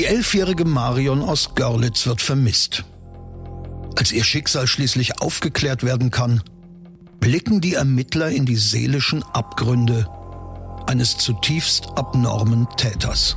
Die elfjährige Marion aus Görlitz wird vermisst. Als ihr Schicksal schließlich aufgeklärt werden kann, blicken die Ermittler in die seelischen Abgründe eines zutiefst abnormen Täters.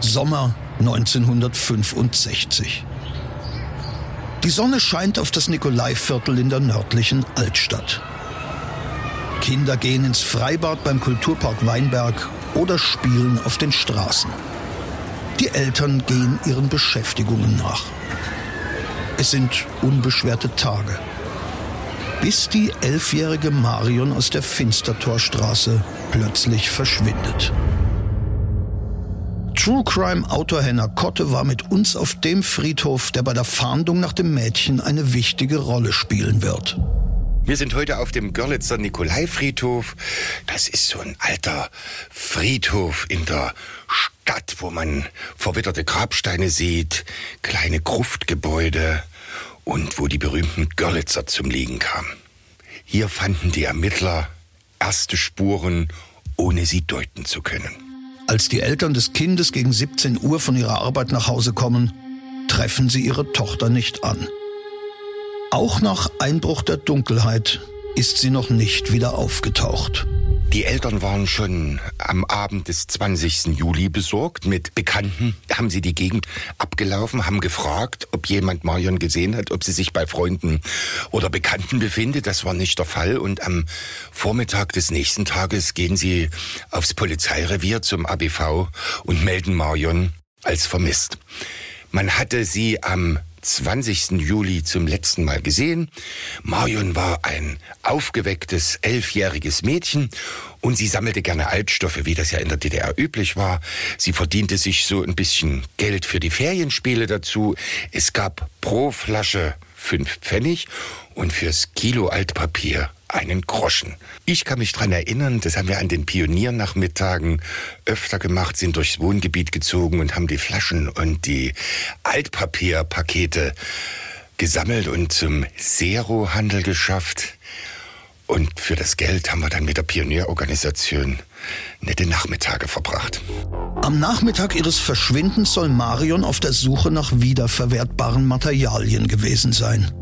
Sommer 1965. Die Sonne scheint auf das Nikolaiviertel in der nördlichen Altstadt. Kinder gehen ins Freibad beim Kulturpark Weinberg oder spielen auf den Straßen. Die Eltern gehen ihren Beschäftigungen nach. Es sind unbeschwerte Tage. Bis die elfjährige Marion aus der Finstertorstraße plötzlich verschwindet. True Crime Autor Henner Kotte war mit uns auf dem Friedhof, der bei der Fahndung nach dem Mädchen eine wichtige Rolle spielen wird. Wir sind heute auf dem Görlitzer Nikolaifriedhof. Das ist so ein alter Friedhof in der Stadt, wo man verwitterte Grabsteine sieht, kleine Gruftgebäude und wo die berühmten Görlitzer zum Liegen kamen. Hier fanden die Ermittler erste Spuren, ohne sie deuten zu können. Als die Eltern des Kindes gegen 17 Uhr von ihrer Arbeit nach Hause kommen, treffen sie ihre Tochter nicht an. Auch nach Einbruch der Dunkelheit ist sie noch nicht wieder aufgetaucht. Die Eltern waren schon am Abend des 20. Juli besorgt. Mit Bekannten haben sie die Gegend abgelaufen, haben gefragt, ob jemand Marion gesehen hat, ob sie sich bei Freunden oder Bekannten befindet. Das war nicht der Fall. Und am Vormittag des nächsten Tages gehen sie aufs Polizeirevier zum ABV und melden Marion als vermisst. Man hatte sie am 20. Juli zum letzten Mal gesehen. Marion war ein aufgewecktes, elfjähriges Mädchen und sie sammelte gerne Altstoffe, wie das ja in der DDR üblich war. Sie verdiente sich so ein bisschen Geld für die Ferienspiele dazu. Es gab pro Flasche fünf Pfennig und fürs Kilo Altpapier einen Groschen. Ich kann mich dran erinnern, das haben wir an den Pioniernachmittagen öfter gemacht, sind durchs Wohngebiet gezogen und haben die Flaschen und die Altpapierpakete gesammelt und zum Zero-Handel geschafft. Und für das Geld haben wir dann mit der Pionierorganisation nette Nachmittage verbracht. Am Nachmittag ihres Verschwindens soll Marion auf der Suche nach wiederverwertbaren Materialien gewesen sein.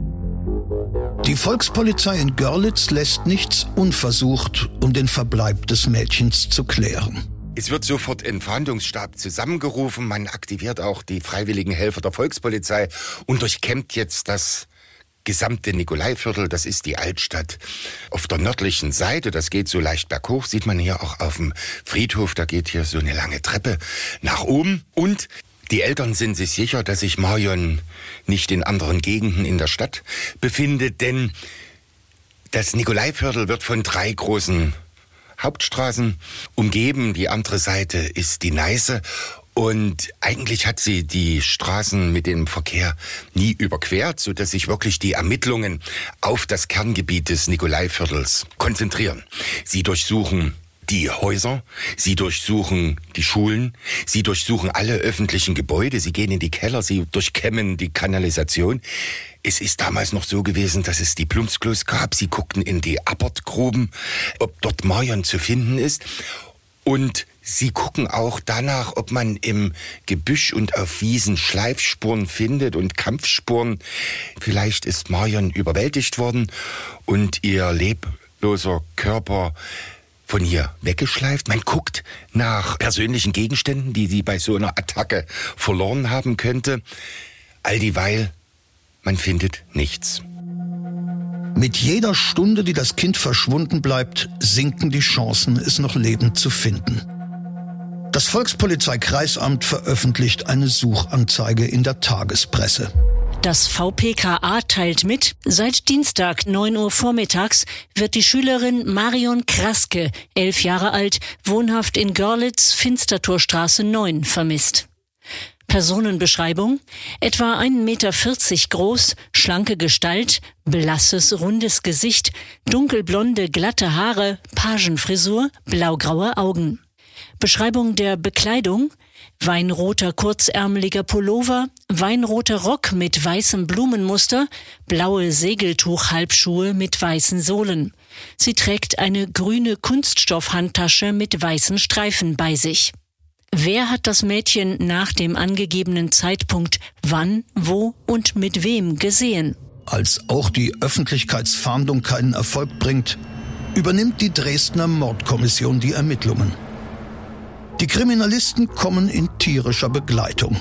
Die Volkspolizei in Görlitz lässt nichts unversucht, um den Verbleib des Mädchens zu klären. Es wird sofort ein Fahndungsstab zusammengerufen. Man aktiviert auch die freiwilligen Helfer der Volkspolizei und durchkämmt jetzt das gesamte Nikolaiviertel, das ist die Altstadt. Auf der nördlichen Seite, das geht so leicht berghoch, sieht man hier auch auf dem Friedhof, da geht hier so eine lange Treppe nach oben. Und die Eltern sind sich sicher, dass sich Marion nicht in anderen Gegenden in der Stadt befindet, denn das Nikolaiviertel wird von drei großen Hauptstraßen umgeben. Die andere Seite ist die Neiße und eigentlich hat sie die Straßen mit dem Verkehr nie überquert, so dass sich wirklich die Ermittlungen auf das Kerngebiet des Nikolaiviertels konzentrieren. Sie durchsuchen die Häuser, sie durchsuchen die Schulen, sie durchsuchen alle öffentlichen Gebäude, sie gehen in die Keller, sie durchkämmen die Kanalisation. Es ist damals noch so gewesen, dass es die Plumpsklos gab. Sie guckten in die Abortgruben, ob dort Marion zu finden ist. Und sie gucken auch danach, ob man im Gebüsch und auf Wiesen Schleifspuren findet und Kampfspuren. Vielleicht ist Marion überwältigt worden und ihr lebloser Körper von hier weggeschleift. Man guckt nach persönlichen Gegenständen, die sie bei so einer Attacke verloren haben könnte. All dieweil, man findet nichts. Mit jeder Stunde, die das Kind verschwunden bleibt, sinken die Chancen, es noch lebend zu finden. Das Volkspolizeikreisamt veröffentlicht eine Suchanzeige in der Tagespresse. Das VPKA teilt mit, seit Dienstag 9 Uhr vormittags wird die Schülerin Marion Kraske, elf Jahre alt, wohnhaft in Görlitz, Finstertorstraße 9, vermisst. Personenbeschreibung etwa 1,40 Meter groß, schlanke Gestalt, blasses, rundes Gesicht, dunkelblonde, glatte Haare, Pagenfrisur, blaugraue Augen. Beschreibung der Bekleidung weinroter kurzärmeliger Pullover, weinroter Rock mit weißem Blumenmuster, blaue Segeltuchhalbschuhe mit weißen Sohlen. Sie trägt eine grüne Kunststoffhandtasche mit weißen Streifen bei sich. Wer hat das Mädchen nach dem angegebenen Zeitpunkt wann, wo und mit wem gesehen? Als auch die Öffentlichkeitsfahndung keinen Erfolg bringt, übernimmt die Dresdner Mordkommission die Ermittlungen. Die Kriminalisten kommen in tierischer Begleitung.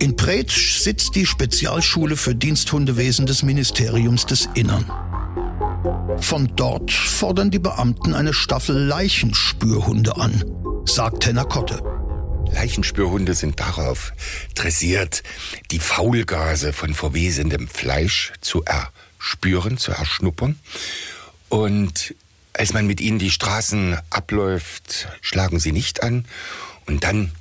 In Pretsch sitzt die Spezialschule für Diensthundewesen des Ministeriums des Innern. Von dort fordern die Beamten eine Staffel Leichenspürhunde an sagt Henner Kotte. Leichenspürhunde sind darauf dressiert, die Faulgase von verwesendem Fleisch zu erspüren, zu erschnuppern. Und als man mit ihnen die Straßen abläuft, schlagen sie nicht an. Und dann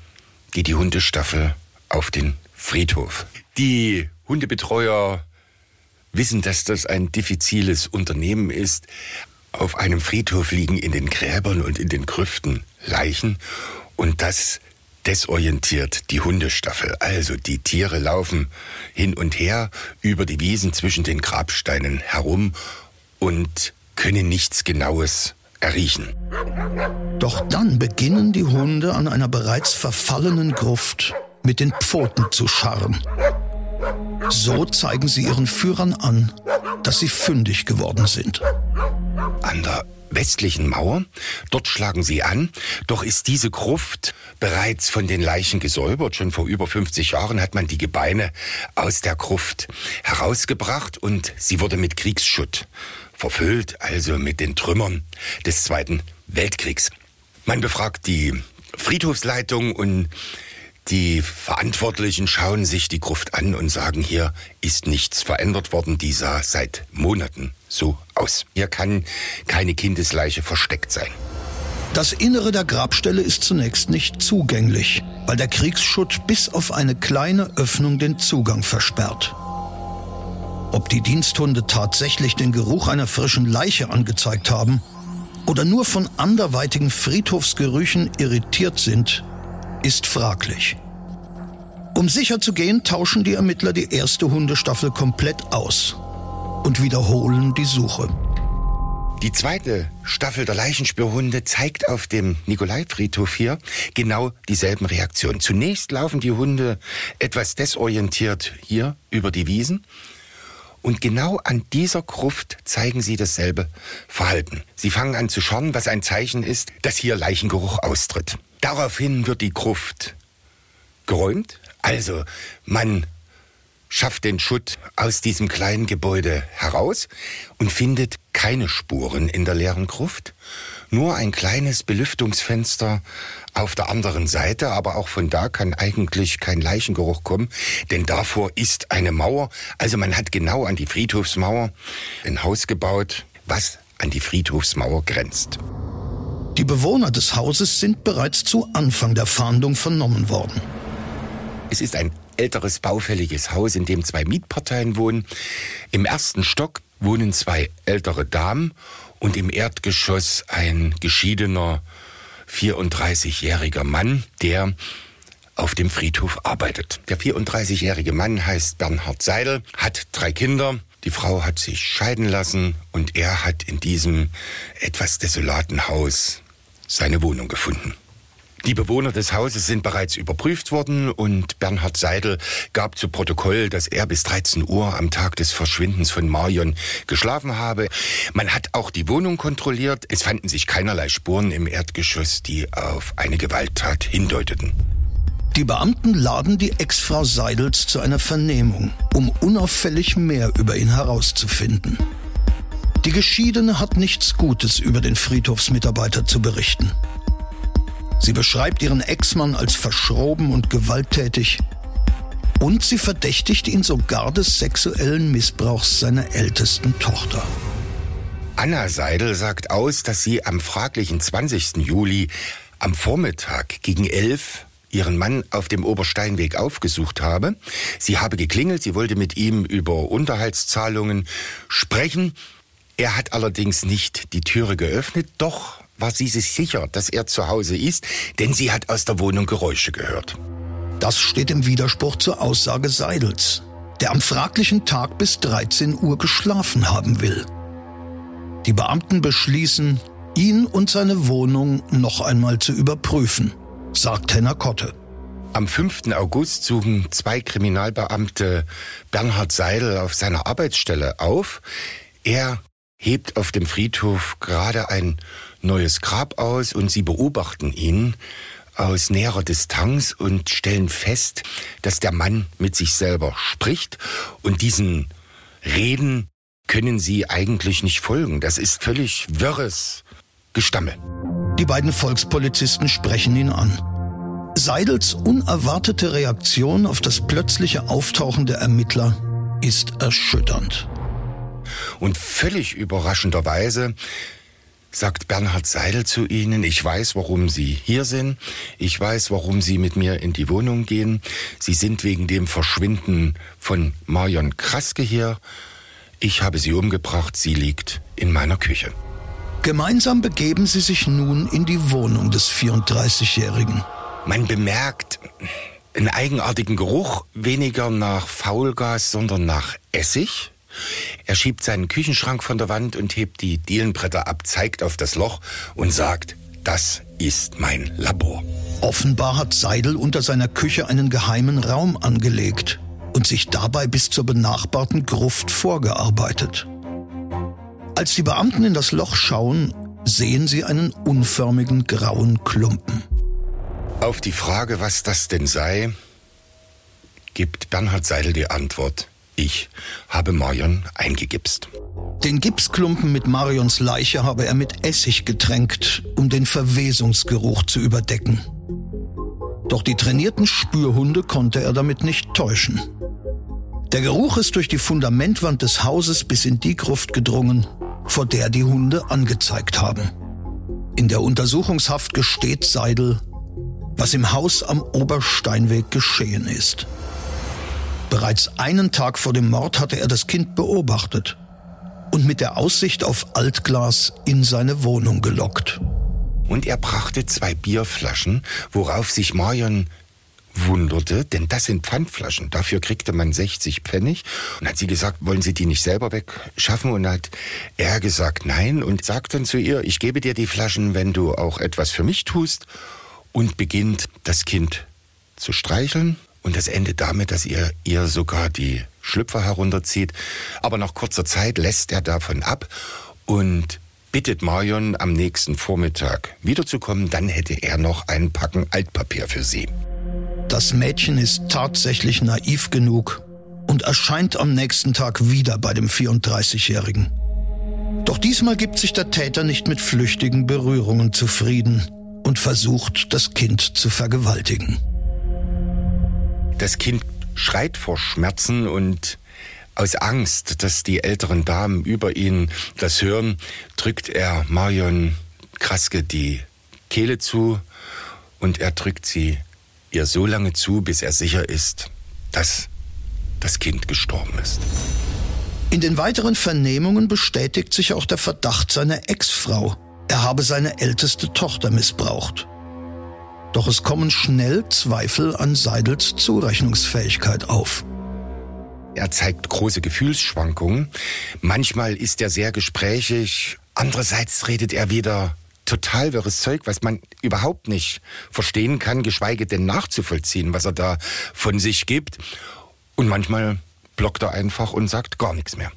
geht die Hundestaffel auf den Friedhof. Die Hundebetreuer wissen, dass das ein diffiziles Unternehmen ist, auf einem Friedhof liegen in den Gräbern und in den Grüften Leichen und das desorientiert die Hundestaffel. Also die Tiere laufen hin und her über die Wiesen zwischen den Grabsteinen herum und können nichts Genaues erriechen. Doch dann beginnen die Hunde an einer bereits verfallenen Gruft mit den Pfoten zu scharren. So zeigen sie ihren Führern an, dass sie fündig geworden sind an der westlichen Mauer. Dort schlagen sie an. Doch ist diese Gruft bereits von den Leichen gesäubert. Schon vor über 50 Jahren hat man die Gebeine aus der Gruft herausgebracht und sie wurde mit Kriegsschutt verfüllt, also mit den Trümmern des Zweiten Weltkriegs. Man befragt die Friedhofsleitung und die Verantwortlichen schauen sich die Gruft an und sagen, hier ist nichts verändert worden, die sah seit Monaten so aus. Hier kann keine Kindesleiche versteckt sein. Das Innere der Grabstelle ist zunächst nicht zugänglich, weil der Kriegsschutt bis auf eine kleine Öffnung den Zugang versperrt. Ob die Diensthunde tatsächlich den Geruch einer frischen Leiche angezeigt haben oder nur von anderweitigen Friedhofsgerüchen irritiert sind, ist fraglich. Um sicher zu gehen, tauschen die Ermittler die erste Hundestaffel komplett aus und wiederholen die Suche. Die zweite Staffel der Leichenspürhunde zeigt auf dem Nikolaifriedhof hier genau dieselben Reaktionen. Zunächst laufen die Hunde etwas desorientiert hier über die Wiesen. Und genau an dieser Gruft zeigen sie dasselbe Verhalten. Sie fangen an zu schauen, was ein Zeichen ist, dass hier Leichengeruch austritt. Daraufhin wird die Gruft geräumt. Also man schafft den Schutt aus diesem kleinen Gebäude heraus und findet keine Spuren in der leeren Gruft. Nur ein kleines Belüftungsfenster auf der anderen Seite, aber auch von da kann eigentlich kein Leichengeruch kommen, denn davor ist eine Mauer. Also man hat genau an die Friedhofsmauer ein Haus gebaut, was an die Friedhofsmauer grenzt. Die Bewohner des Hauses sind bereits zu Anfang der Fahndung vernommen worden. Es ist ein älteres baufälliges Haus, in dem zwei Mietparteien wohnen. Im ersten Stock wohnen zwei ältere Damen und im Erdgeschoss ein geschiedener 34-jähriger Mann, der auf dem Friedhof arbeitet. Der 34-jährige Mann heißt Bernhard Seidel, hat drei Kinder. Die Frau hat sich scheiden lassen und er hat in diesem etwas desolaten Haus seine Wohnung gefunden. Die Bewohner des Hauses sind bereits überprüft worden und Bernhard Seidel gab zu Protokoll, dass er bis 13 Uhr am Tag des Verschwindens von Marion geschlafen habe. Man hat auch die Wohnung kontrolliert. Es fanden sich keinerlei Spuren im Erdgeschoss, die auf eine Gewalttat hindeuteten. Die Beamten laden die Ex-Frau Seidels zu einer Vernehmung, um unauffällig mehr über ihn herauszufinden. Die Geschiedene hat nichts Gutes über den Friedhofsmitarbeiter zu berichten. Sie beschreibt ihren Ex-Mann als verschroben und gewalttätig. Und sie verdächtigt ihn sogar des sexuellen Missbrauchs seiner ältesten Tochter. Anna Seidel sagt aus, dass sie am fraglichen 20. Juli am Vormittag gegen elf ihren Mann auf dem Obersteinweg aufgesucht habe. Sie habe geklingelt, sie wollte mit ihm über Unterhaltszahlungen sprechen. Er hat allerdings nicht die Türe geöffnet, doch war sie sich sicher, dass er zu Hause ist, denn sie hat aus der Wohnung Geräusche gehört. Das steht im Widerspruch zur Aussage Seidels, der am fraglichen Tag bis 13 Uhr geschlafen haben will. Die Beamten beschließen, ihn und seine Wohnung noch einmal zu überprüfen, sagt Henner Kotte. Am 5. August suchen zwei Kriminalbeamte Bernhard Seidel auf seiner Arbeitsstelle auf. Er hebt auf dem Friedhof gerade ein neues Grab aus und sie beobachten ihn aus näherer Distanz und stellen fest, dass der Mann mit sich selber spricht und diesen Reden können sie eigentlich nicht folgen. Das ist völlig wirres Gestammel. Die beiden Volkspolizisten sprechen ihn an. Seidels unerwartete Reaktion auf das plötzliche Auftauchen der Ermittler ist erschütternd. Und völlig überraschenderweise sagt Bernhard Seidel zu Ihnen, ich weiß, warum Sie hier sind, ich weiß, warum Sie mit mir in die Wohnung gehen, Sie sind wegen dem Verschwinden von Marion Kraske hier, ich habe sie umgebracht, sie liegt in meiner Küche. Gemeinsam begeben sie sich nun in die Wohnung des 34-Jährigen. Man bemerkt einen eigenartigen Geruch, weniger nach Faulgas, sondern nach Essig. Er schiebt seinen Küchenschrank von der Wand und hebt die Dielenbretter ab, zeigt auf das Loch und sagt, das ist mein Labor. Offenbar hat Seidel unter seiner Küche einen geheimen Raum angelegt und sich dabei bis zur benachbarten Gruft vorgearbeitet. Als die Beamten in das Loch schauen, sehen sie einen unförmigen grauen Klumpen. Auf die Frage, was das denn sei, gibt Bernhard Seidel die Antwort. Ich habe Marion eingegipst. Den Gipsklumpen mit Marions Leiche habe er mit Essig getränkt, um den Verwesungsgeruch zu überdecken. Doch die trainierten Spürhunde konnte er damit nicht täuschen. Der Geruch ist durch die Fundamentwand des Hauses bis in die Gruft gedrungen, vor der die Hunde angezeigt haben. In der Untersuchungshaft gesteht Seidel, was im Haus am Obersteinweg geschehen ist. Bereits einen Tag vor dem Mord hatte er das Kind beobachtet und mit der Aussicht auf Altglas in seine Wohnung gelockt. Und er brachte zwei Bierflaschen, worauf sich Marion wunderte, denn das sind Pfandflaschen. Dafür kriegte man 60 Pfennig. Und hat sie gesagt, wollen Sie die nicht selber wegschaffen? Und hat er gesagt, nein. Und sagt dann zu ihr, ich gebe dir die Flaschen, wenn du auch etwas für mich tust. Und beginnt das Kind zu streicheln. Und das endet damit, dass ihr ihr sogar die Schlüpfer herunterzieht. Aber nach kurzer Zeit lässt er davon ab und bittet Marion am nächsten Vormittag wiederzukommen, dann hätte er noch ein Packen Altpapier für sie. Das Mädchen ist tatsächlich naiv genug und erscheint am nächsten Tag wieder bei dem 34-Jährigen. Doch diesmal gibt sich der Täter nicht mit flüchtigen Berührungen zufrieden und versucht, das Kind zu vergewaltigen. Das Kind schreit vor Schmerzen und aus Angst, dass die älteren Damen über ihn das hören, drückt er Marion Kraske die Kehle zu und er drückt sie ihr so lange zu, bis er sicher ist, dass das Kind gestorben ist. In den weiteren Vernehmungen bestätigt sich auch der Verdacht seiner Ex-Frau. Er habe seine älteste Tochter missbraucht. Doch es kommen schnell Zweifel an Seidels Zurechnungsfähigkeit auf. Er zeigt große Gefühlsschwankungen. Manchmal ist er sehr gesprächig. Andererseits redet er wieder total wirres Zeug, was man überhaupt nicht verstehen kann, geschweige denn nachzuvollziehen, was er da von sich gibt. Und manchmal blockt er einfach und sagt gar nichts mehr.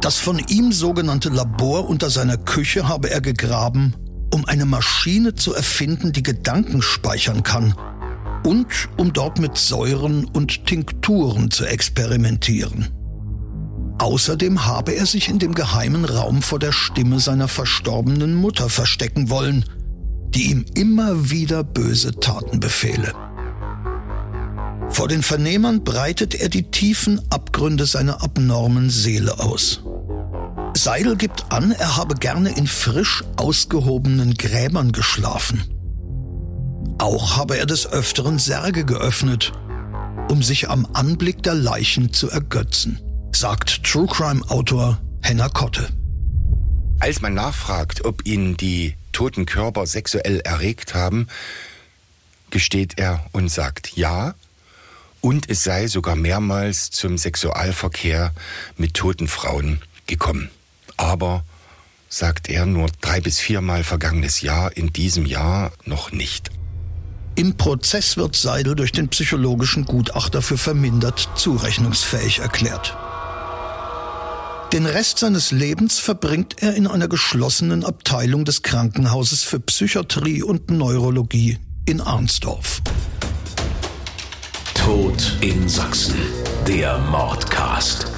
Das von ihm sogenannte Labor unter seiner Küche habe er gegraben, um eine Maschine zu erfinden, die Gedanken speichern kann und um dort mit Säuren und Tinkturen zu experimentieren. Außerdem habe er sich in dem geheimen Raum vor der Stimme seiner verstorbenen Mutter verstecken wollen, die ihm immer wieder böse Taten befehle. Vor den Vernehmern breitet er die tiefen Abgründe seiner abnormen Seele aus. Seidel gibt an, er habe gerne in frisch ausgehobenen Gräbern geschlafen. Auch habe er des Öfteren Särge geöffnet, um sich am Anblick der Leichen zu ergötzen, sagt True Crime Autor Henna Kotte. Als man nachfragt, ob ihn die toten Körper sexuell erregt haben, gesteht er und sagt ja, und es sei sogar mehrmals zum Sexualverkehr mit toten Frauen gekommen. Aber, sagt er, nur drei bis viermal vergangenes Jahr, in diesem Jahr noch nicht. Im Prozess wird Seidel durch den psychologischen Gutachter für vermindert zurechnungsfähig erklärt. Den Rest seines Lebens verbringt er in einer geschlossenen Abteilung des Krankenhauses für Psychiatrie und Neurologie in Arnsdorf. Tod in Sachsen. Der Mordcast.